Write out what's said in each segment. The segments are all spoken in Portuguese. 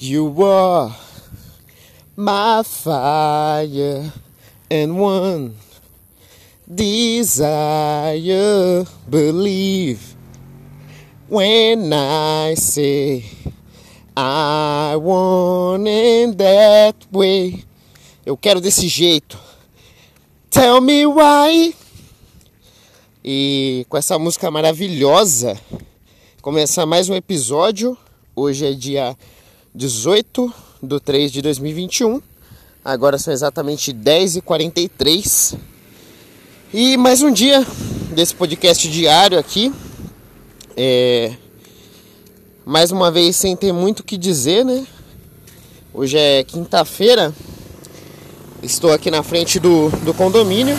You are my fire and one desire. Believe when I say I want it that way. Eu quero desse jeito. Tell me why. E com essa música maravilhosa, começa mais um episódio. Hoje é dia 18 de 3 de 2021. Agora são exatamente 10h43. E mais um dia desse podcast diário aqui. É... Mais uma vez sem ter muito o que dizer, né? Hoje é quinta-feira. Estou aqui na frente do, do condomínio.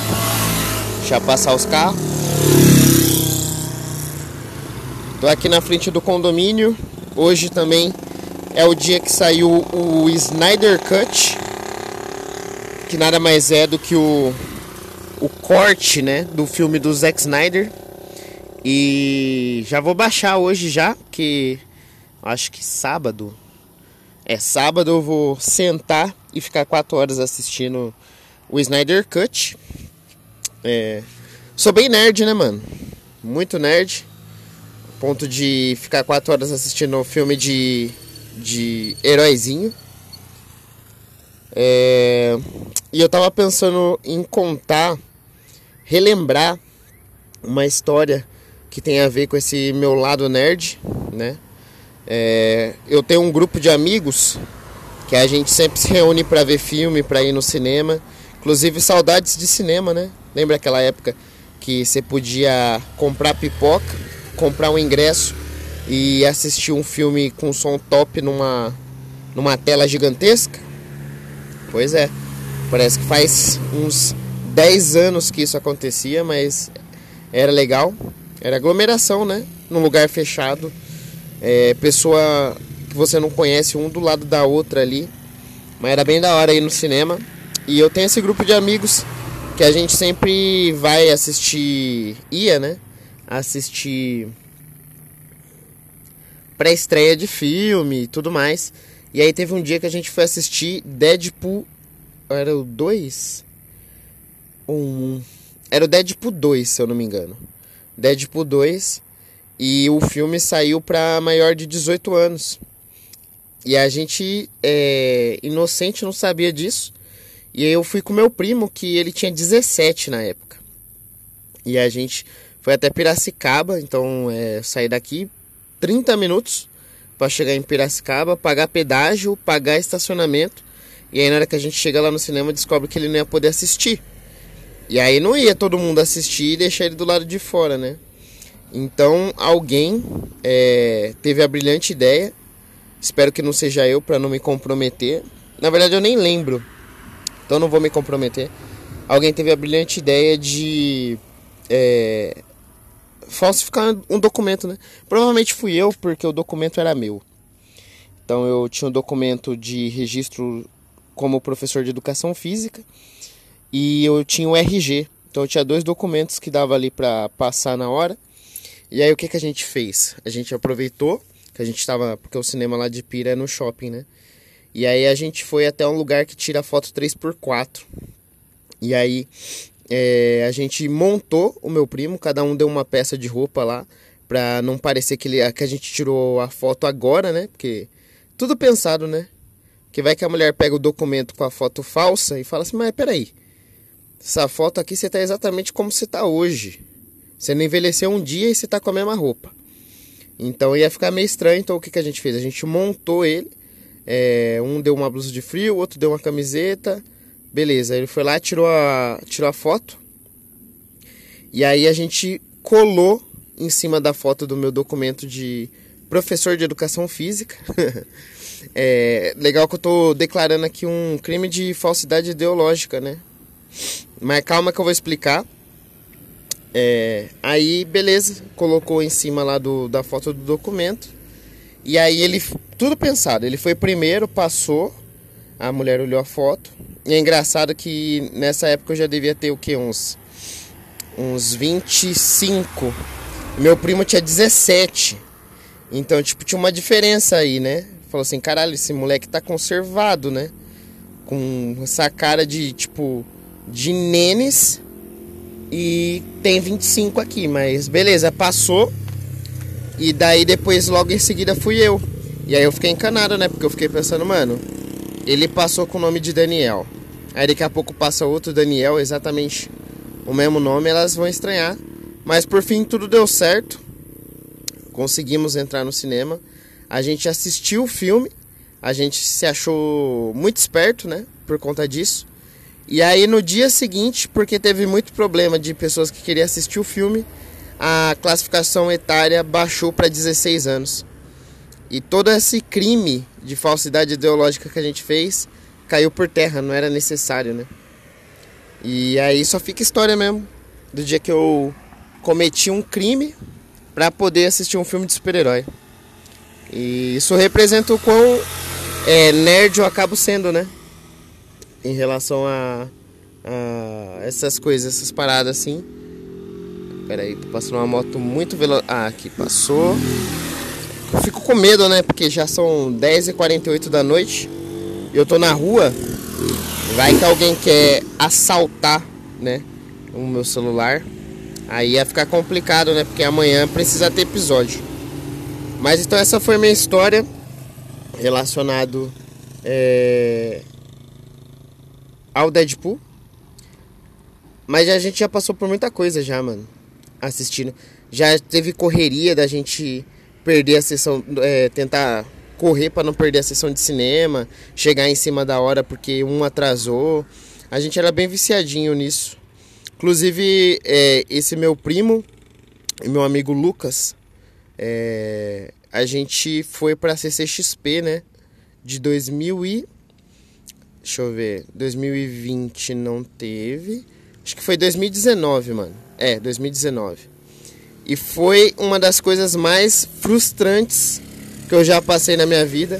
Deixa eu passar os carros. Estou aqui na frente do condomínio. Hoje também é o dia que saiu o Snyder Cut, que nada mais é do que o, o corte né, do filme do Zack Snyder. E já vou baixar hoje já, que acho que sábado. É sábado eu vou sentar e ficar quatro horas assistindo o Snyder Cut. É, sou bem nerd, né, mano? Muito nerd. Ponto de ficar quatro horas assistindo o filme de de heróizinho. É... E eu tava pensando em contar, relembrar uma história que tem a ver com esse meu lado nerd, né? É... Eu tenho um grupo de amigos que a gente sempre se reúne para ver filme, para ir no cinema. Inclusive saudades de cinema, né? Lembra aquela época que você podia comprar pipoca, comprar um ingresso e assistir um filme com som top numa, numa tela gigantesca? Pois é, parece que faz uns 10 anos que isso acontecia, mas era legal. Era aglomeração, né? Num lugar fechado. É, pessoa que você não conhece um do lado da outra ali. Mas era bem da hora ir no cinema. E eu tenho esse grupo de amigos que a gente sempre vai assistir. ia, né? Assistir pré-estreia de filme e tudo mais. E aí teve um dia que a gente foi assistir Deadpool. Era o 2? Um. Era o Deadpool 2, se eu não me engano. Deadpool 2. E o filme saiu para maior de 18 anos. E a gente, é, inocente, não sabia disso. E eu fui com meu primo, que ele tinha 17 na época. E a gente foi até Piracicaba, então é, saí daqui, 30 minutos para chegar em Piracicaba, pagar pedágio, pagar estacionamento. E aí na hora que a gente chega lá no cinema, descobre que ele não ia poder assistir. E aí não ia todo mundo assistir e deixar ele do lado de fora, né? Então alguém é, teve a brilhante ideia, espero que não seja eu para não me comprometer. Na verdade eu nem lembro, então não vou me comprometer. Alguém teve a brilhante ideia de é, falsificar um documento, né? Provavelmente fui eu, porque o documento era meu. Então eu tinha um documento de registro como professor de educação física e eu tinha o RG. Então eu tinha dois documentos que dava ali para passar na hora. E aí o que, que a gente fez? A gente aproveitou que a gente estava, porque o cinema lá de Pira é no shopping, né? E aí a gente foi até um lugar que tira foto 3x4. E aí é, a gente montou o meu primo, cada um deu uma peça de roupa lá, pra não parecer que, ele, que a gente tirou a foto agora, né? Porque tudo pensado, né? Que vai que a mulher pega o documento com a foto falsa e fala assim, mas peraí, essa foto aqui você tá exatamente como você tá hoje. Você não envelheceu um dia e você tá com a mesma roupa. Então ia ficar meio estranho, então o que, que a gente fez? A gente montou ele, é, um deu uma blusa de frio, outro deu uma camiseta, Beleza, ele foi lá, tirou a, tirou a foto. E aí a gente colou em cima da foto do meu documento de professor de educação física. é legal que eu tô declarando aqui um crime de falsidade ideológica, né? Mas calma que eu vou explicar. É, aí, beleza, colocou em cima lá do, da foto do documento. E aí ele, tudo pensado, ele foi primeiro, passou, a mulher olhou a foto. E é engraçado que nessa época eu já devia ter o que? Uns, uns 25. Meu primo tinha 17. Então, tipo, tinha uma diferença aí, né? falou assim: caralho, esse moleque tá conservado, né? Com essa cara de tipo de nenes e tem 25 aqui, mas beleza, passou. E daí depois logo em seguida fui eu. E aí eu fiquei encanado, né? Porque eu fiquei pensando, mano, ele passou com o nome de Daniel. Aí daqui a pouco passa outro Daniel, exatamente o mesmo nome, elas vão estranhar. Mas por fim tudo deu certo. Conseguimos entrar no cinema. A gente assistiu o filme. A gente se achou muito esperto, né? Por conta disso. E aí no dia seguinte, porque teve muito problema de pessoas que queriam assistir o filme, a classificação etária baixou para 16 anos. E todo esse crime de falsidade ideológica que a gente fez caiu por terra, não era necessário, né? E aí só fica história mesmo do dia que eu cometi um crime para poder assistir um filme de super-herói. E isso representa o quão é, nerd eu acabo sendo, né? em relação a, a essas coisas, essas paradas assim. Pera aí, tô passando uma moto muito veloz. Ah, aqui passou. Eu fico com medo, né? Porque já são 10h48 da noite. Eu tô na rua. Vai que alguém quer assaltar, né? O meu celular. Aí ia ficar complicado, né? Porque amanhã precisa ter episódio. Mas então essa foi minha história relacionado é, ao Deadpool. Mas a gente já passou por muita coisa já, mano. Assistindo. Já teve correria da gente perder a sessão. É, tentar correr para não perder a sessão de cinema. Chegar em cima da hora porque um atrasou. A gente era bem viciadinho nisso. Inclusive, é, esse meu primo e meu amigo Lucas. É, a gente foi pra CCXP, né? De 2000 e Deixa eu ver. 2020 não teve. Acho que foi 2019, mano. É, 2019. E foi uma das coisas mais frustrantes que eu já passei na minha vida.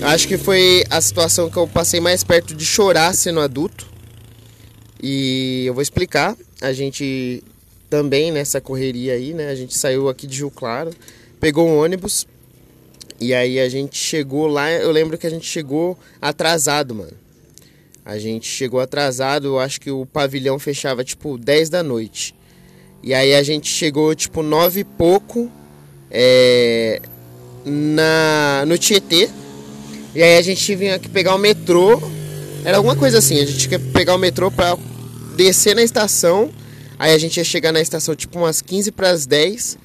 Acho que foi a situação que eu passei mais perto de chorar sendo adulto. E eu vou explicar. A gente também nessa correria aí, né? A gente saiu aqui de Rio Claro, pegou um ônibus. E aí a gente chegou lá, eu lembro que a gente chegou atrasado, mano. A gente chegou atrasado, eu acho que o pavilhão fechava tipo 10 da noite. E aí a gente chegou tipo 9 e pouco é, na, no Tietê. E aí a gente vinha que pegar o metrô. Era alguma coisa assim, a gente tinha que pegar o metrô pra descer na estação. Aí a gente ia chegar na estação tipo umas 15 para as 10.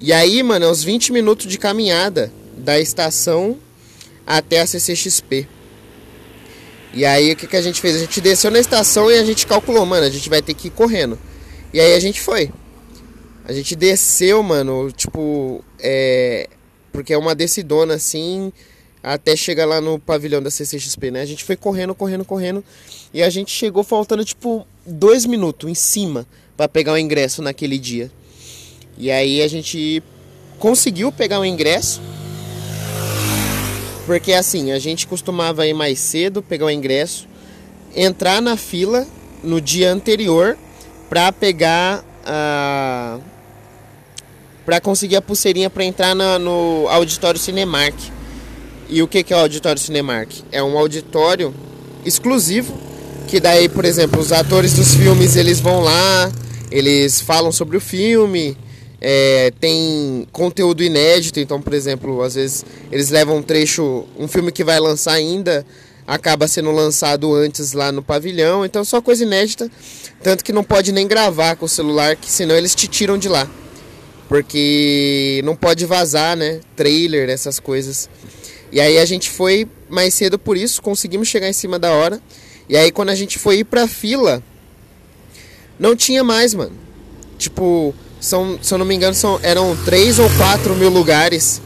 E aí, mano, é uns 20 minutos de caminhada da estação até a CCXP. E aí o que, que a gente fez? A gente desceu na estação e a gente calculou, mano, a gente vai ter que ir correndo. E aí a gente foi. A gente desceu, mano, tipo, é. Porque é uma descidona assim, até chegar lá no pavilhão da CCXP, né? A gente foi correndo, correndo, correndo. E a gente chegou faltando, tipo, dois minutos em cima para pegar o ingresso naquele dia. E aí a gente conseguiu pegar o ingresso. Porque assim, a gente costumava ir mais cedo, pegar o ingresso, entrar na fila no dia anterior para pegar a para conseguir a pulseirinha para entrar na, no auditório Cinemark. E o que, que é o auditório Cinemark? É um auditório exclusivo que daí, por exemplo, os atores dos filmes eles vão lá, eles falam sobre o filme, é, tem conteúdo inédito, então, por exemplo, às vezes eles levam um trecho, um filme que vai lançar ainda, acaba sendo lançado antes lá no pavilhão, então só coisa inédita, tanto que não pode nem gravar com o celular, que senão eles te tiram de lá. Porque não pode vazar, né? Trailer, essas coisas. E aí a gente foi mais cedo por isso, conseguimos chegar em cima da hora. E aí quando a gente foi ir pra fila, não tinha mais, mano. Tipo, são, se eu não me engano, são, eram 3 ou 4 mil lugares.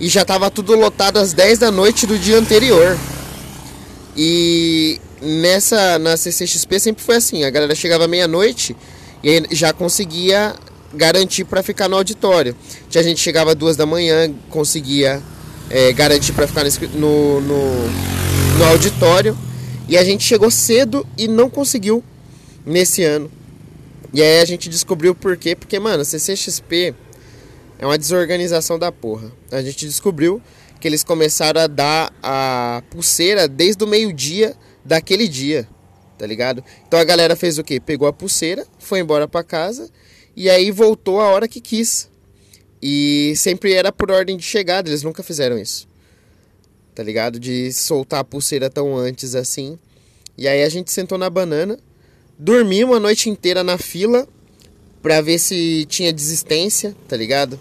E já estava tudo lotado às 10 da noite do dia anterior. E nessa na CCXP sempre foi assim, a galera chegava meia-noite e já conseguia garantir para ficar no auditório. Tinha gente chegava duas da manhã, conseguia é, garantir para ficar no, no, no auditório. E a gente chegou cedo e não conseguiu nesse ano. E aí a gente descobriu por quê? Porque, mano, CCXP é uma desorganização da porra. A gente descobriu que eles começaram a dar a pulseira desde o meio-dia daquele dia, tá ligado? Então a galera fez o quê? Pegou a pulseira, foi embora para casa e aí voltou a hora que quis. E sempre era por ordem de chegada, eles nunca fizeram isso. Tá ligado? De soltar a pulseira tão antes assim. E aí a gente sentou na banana, dormimos a noite inteira na fila pra ver se tinha desistência, tá ligado?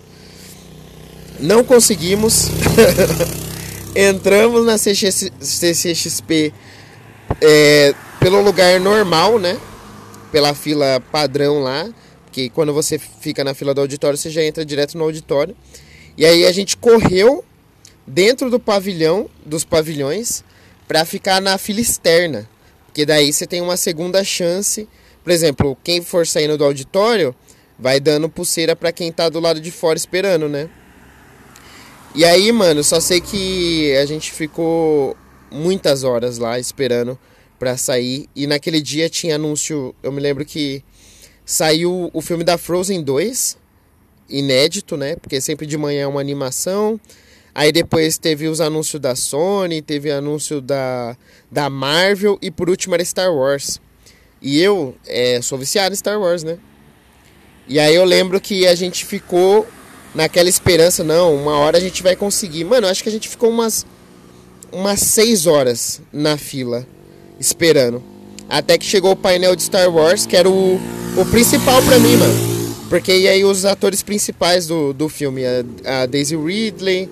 Não conseguimos. Entramos na CX, CCXP é, pelo lugar normal, né? Pela fila padrão lá. Que quando você fica na fila do auditório, você já entra direto no auditório. E aí a gente correu dentro do pavilhão, dos pavilhões, para ficar na fila externa. Porque daí você tem uma segunda chance. Por exemplo, quem for saindo do auditório vai dando pulseira para quem tá do lado de fora esperando, né? E aí, mano, só sei que a gente ficou muitas horas lá esperando para sair. E naquele dia tinha anúncio. Eu me lembro que saiu o filme da Frozen 2, inédito, né? Porque sempre de manhã é uma animação. Aí depois teve os anúncios da Sony, teve anúncio da, da Marvel e por último era Star Wars. E eu é, sou viciado em Star Wars, né? E aí eu lembro que a gente ficou naquela esperança, não, uma hora a gente vai conseguir. Mano, acho que a gente ficou umas umas seis horas na fila esperando. Até que chegou o painel de Star Wars, que era o, o principal pra mim, mano. Porque e aí os atores principais do, do filme, a, a Daisy Ridley,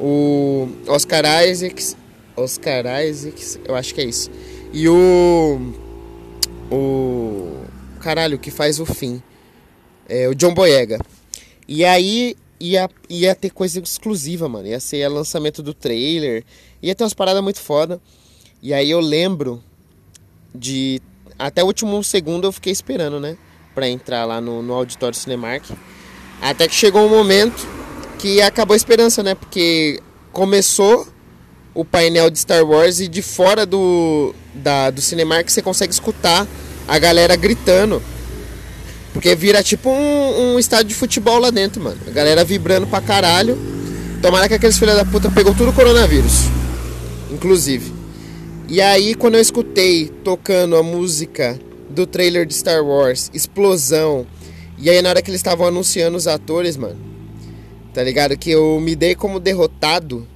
o Oscar Isaacs, Oscar Isaacs, eu acho que é isso. E o o caralho que faz o fim, é o John Boyega. E aí ia, ia ter coisa exclusiva, mano. Ia ser o lançamento do trailer. Ia ter umas paradas muito foda. E aí eu lembro de. Até o último segundo eu fiquei esperando, né? Pra entrar lá no, no auditório Cinemark. Até que chegou um momento que acabou a esperança, né? Porque começou o painel de Star Wars e de fora do, da, do Cinemark você consegue escutar a galera gritando porque vira tipo um, um, estádio de futebol lá dentro, mano. A galera vibrando pra caralho. Tomara que aqueles filhos da puta pegou tudo o coronavírus. Inclusive. E aí, quando eu escutei tocando a música do trailer de Star Wars, explosão. E aí, na hora que eles estavam anunciando os atores, mano. Tá ligado? Que eu me dei como derrotado.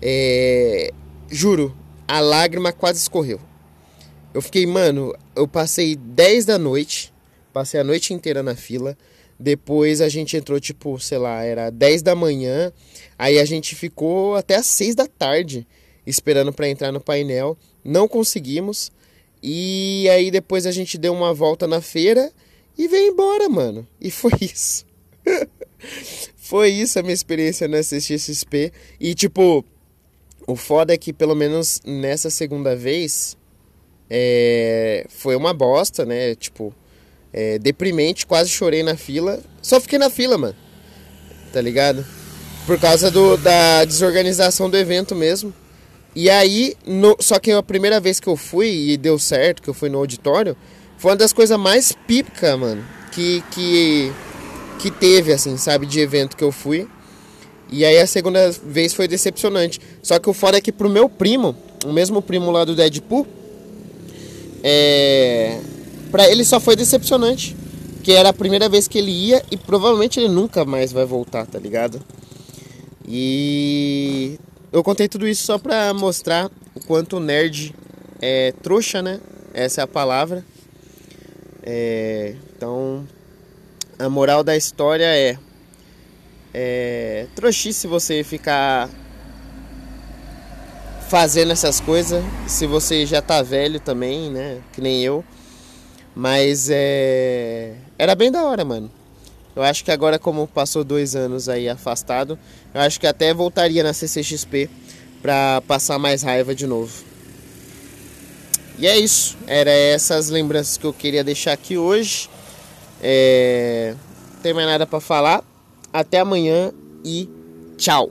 É. Juro, a lágrima quase escorreu. Eu fiquei, mano, eu passei 10 da noite Passei a noite inteira na fila. Depois a gente entrou, tipo, sei lá, era 10 da manhã. Aí a gente ficou até as 6 da tarde esperando para entrar no painel. Não conseguimos. E aí depois a gente deu uma volta na feira e veio embora, mano. E foi isso. foi isso a minha experiência no SXP. E tipo, o foda é que pelo menos nessa segunda vez é, foi uma bosta, né? Tipo, é, deprimente, quase chorei na fila. Só fiquei na fila, mano. Tá ligado? Por causa do, da desorganização do evento mesmo. E aí, no, só que a primeira vez que eu fui e deu certo, que eu fui no auditório, foi uma das coisas mais pica, mano, que, que, que teve, assim, sabe, de evento que eu fui. E aí a segunda vez foi decepcionante. Só que o foda é que pro meu primo, o mesmo primo lá do Deadpool, é, para ele só foi decepcionante. Que era a primeira vez que ele ia e provavelmente ele nunca mais vai voltar, tá ligado? E eu contei tudo isso só pra mostrar o quanto nerd é trouxa, né? Essa é a palavra. É, então, a moral da história é, é trouxice você ficar fazendo essas coisas. Se você já tá velho também, né? Que nem eu. Mas é. Era bem da hora, mano. Eu acho que agora, como passou dois anos aí afastado, eu acho que até voltaria na CCXP pra passar mais raiva de novo. E é isso. Era essas lembranças que eu queria deixar aqui hoje. É... Não tem mais nada para falar. Até amanhã e tchau.